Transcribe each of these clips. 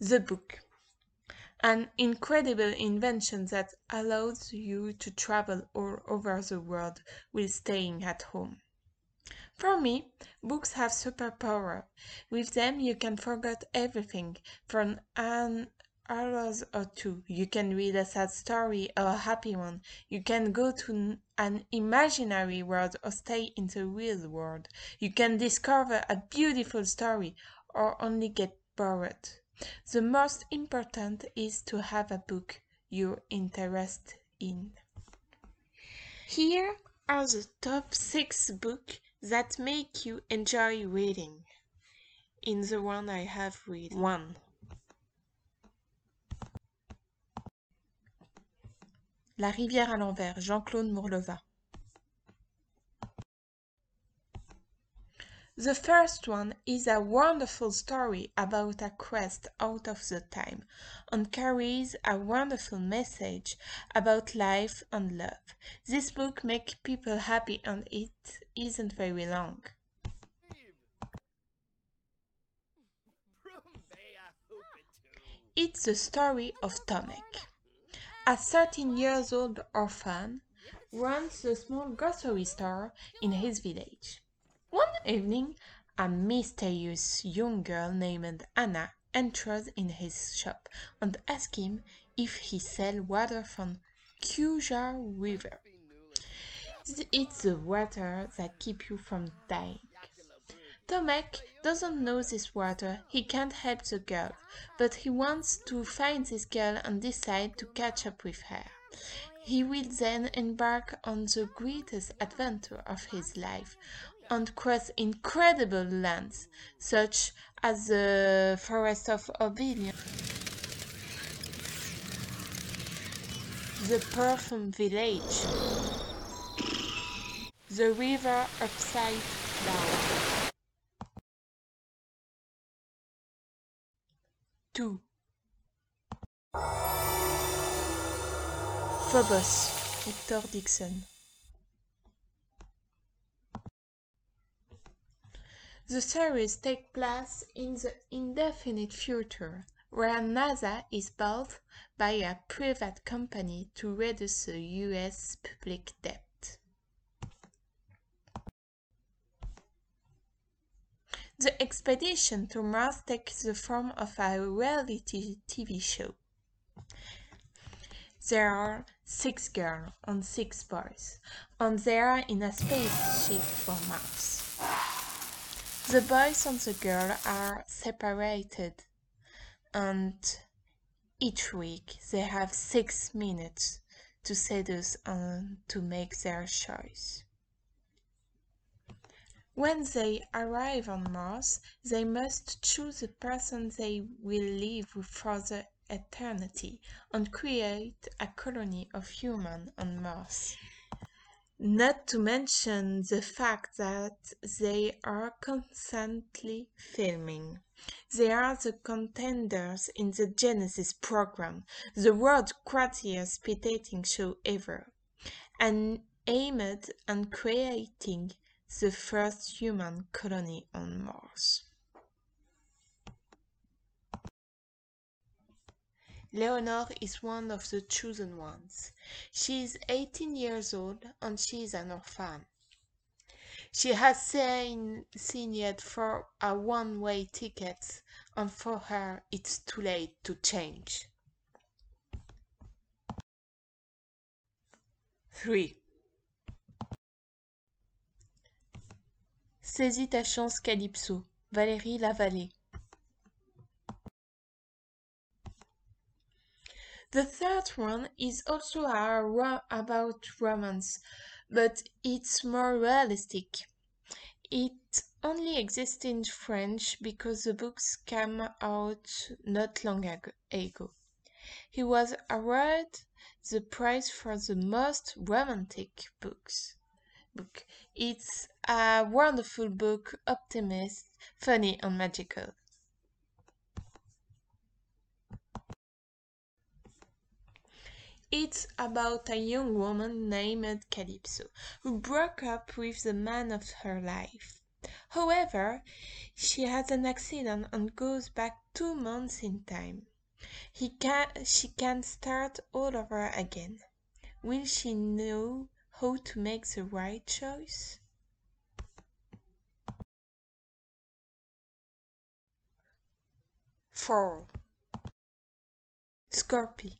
The book. An incredible invention that allows you to travel all over the world while staying at home. For me, books have superpower. With them, you can forget everything for an hours or two. You can read a sad story or a happy one. You can go to an imaginary world or stay in the real world. You can discover a beautiful story or only get bored. The most important is to have a book you're interested in. Here are the top six books that make you enjoy reading. In the one I have read, one. La rivière à l'envers, Jean-Claude Mourlevat. The first one is a wonderful story about a quest out of the time and carries a wonderful message about life and love. This book makes people happy and it isn't very long. It's the story of Tomek. A 13 years old orphan runs a small grocery store in his village. One evening, a mysterious young girl named Anna enters in his shop and asks him if he sells water from Qjar River. It's the water that keeps you from dying. Tomek doesn't know this water, he can't help the girl, but he wants to find this girl and decide to catch up with her. He will then embark on the greatest adventure of his life and cross incredible lands, such as the Forest of Oblivion, the Perfume Village, the river upside down. 2. Phobos, Victor Dixen. The series takes place in the indefinite future, where NASA is bought by a private company to reduce the US public debt. The expedition to Mars takes the form of a reality TV show. There are six girls and six boys, and they are in a spaceship for Mars. The boys and the girl are separated, and each week they have six minutes to seduce and to make their choice. When they arrive on Mars, they must choose a person they will live with for the eternity and create a colony of humans on Mars. Not to mention the fact that they are constantly filming. They are the contenders in the Genesis program, the world's craziest spectating show ever, and aimed at creating the first human colony on Mars. Leonor is one of the chosen ones. She is 18 years old and she is an orphan. She has seen, seen yet for a one-way ticket and for her it's too late to change. 3. Saisis ta chance Calypso, Valérie Lavallée. The third one is also about romance, but it's more realistic. It only exists in French because the books came out not long ago. He was awarded the prize for the most romantic books book. It's a wonderful book, optimist, funny, and magical. It's about a young woman named Calypso who broke up with the man of her life. However, she has an accident and goes back two months in time. Can, she can start all over again. Will she know how to make the right choice? Four. Scorpie.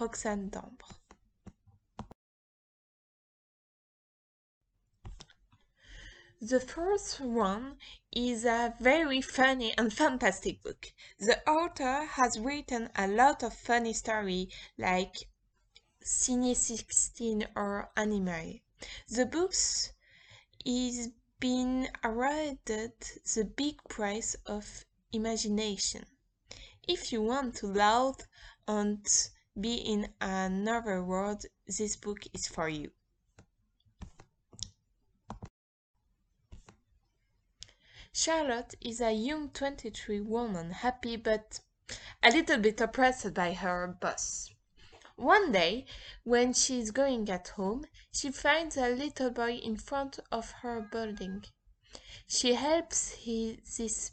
Roxane Dambre. The first one is a very funny and fantastic book. The author has written a lot of funny stories like Cine 16 or Anime. The books is been awarded the big prize of imagination. If you want to laugh and be in another world, this book is for you. Charlotte is a young 23 woman, happy but a little bit oppressed by her boss. One day, when she is going at home, she finds a little boy in front of her building. She helps he, this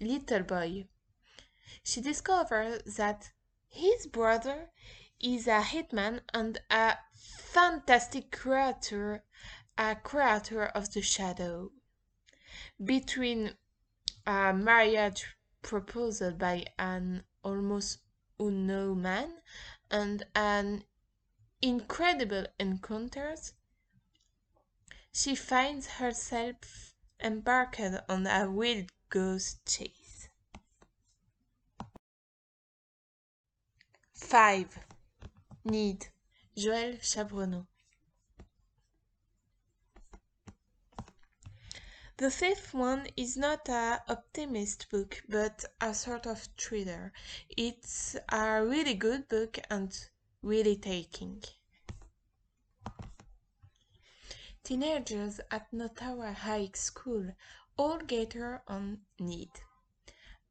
little boy. She discovers that his brother is a hitman and a fantastic creature, a creature of the shadow. Between a marriage proposal by an almost unknown man and an incredible encounters, she finds herself embarked on a wild goose chase. 5. Need Joelle Charbonneau The fifth one is not a optimist book, but a sort of thriller. It's a really good book and really taking. Teenagers at Nottawa High School all gather on Need,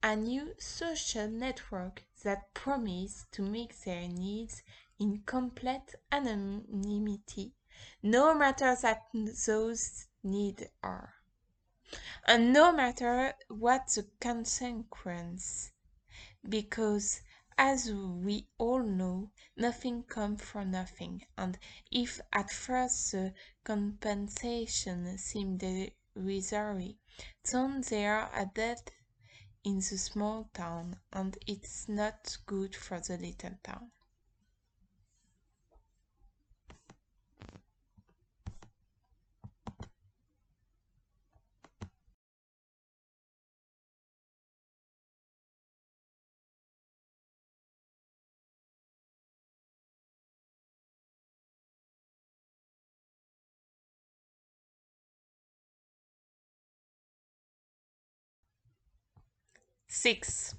a new social network that promise to meet their needs in complete anonymity, no matter that those needs are. And no matter what the consequence, because as we all know, nothing comes for nothing, and if at first the compensation seemed derisory, then they are a debt in the small town, and it's not good for the little town. Six.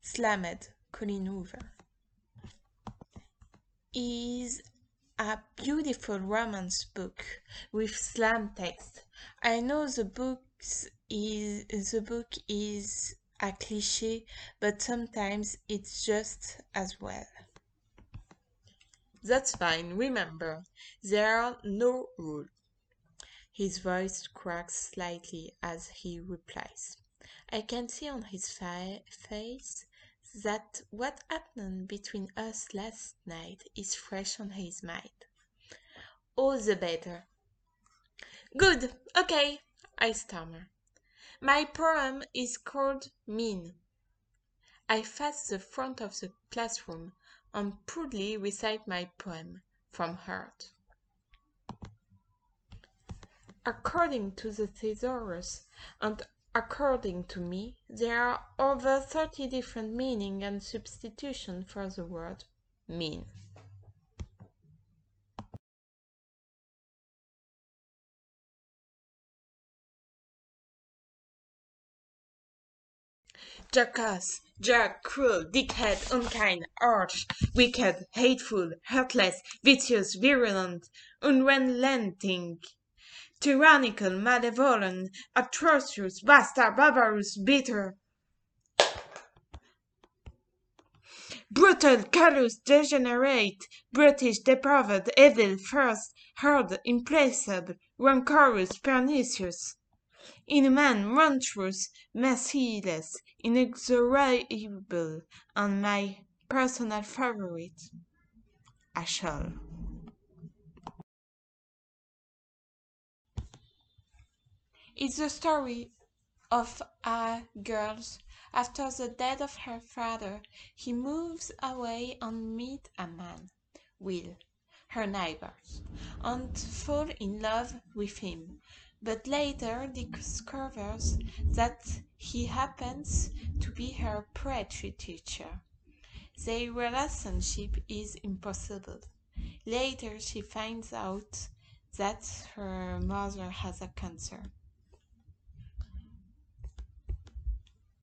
Slammed, Colleen Hoover, is a beautiful romance book with slam text. I know the books is the book is a cliche, but sometimes it's just as well. That's fine. Remember, there are no rules. His voice cracks slightly as he replies. I can see on his fa- face that what happened between us last night is fresh on his mind. All the better. Good, okay, I stammer. My poem is called Mean. I face the front of the classroom and proudly recite my poem from heart. According to the thesaurus, and according to me, there are over 30 different meaning and substitution for the word mean. Jackass, jerk, cruel, dickhead, unkind, arch, wicked, hateful, heartless, vicious, virulent, unrelenting, tyrannical, malevolent, atrocious, bastard, barbarous, bitter, brutal, callous, degenerate, brutish, depraved, evil, false, hard, implacable, rancorous, pernicious, inhuman, monstrous, merciless, inexorable, and my personal favorite, I shall. It's the story of a girl. After the death of her father, he moves away and meet a man, Will, her neighbor, and fall in love with him, but later discovers that he happens to be her poetry teacher. Their relationship is impossible. Later she finds out that her mother has a cancer.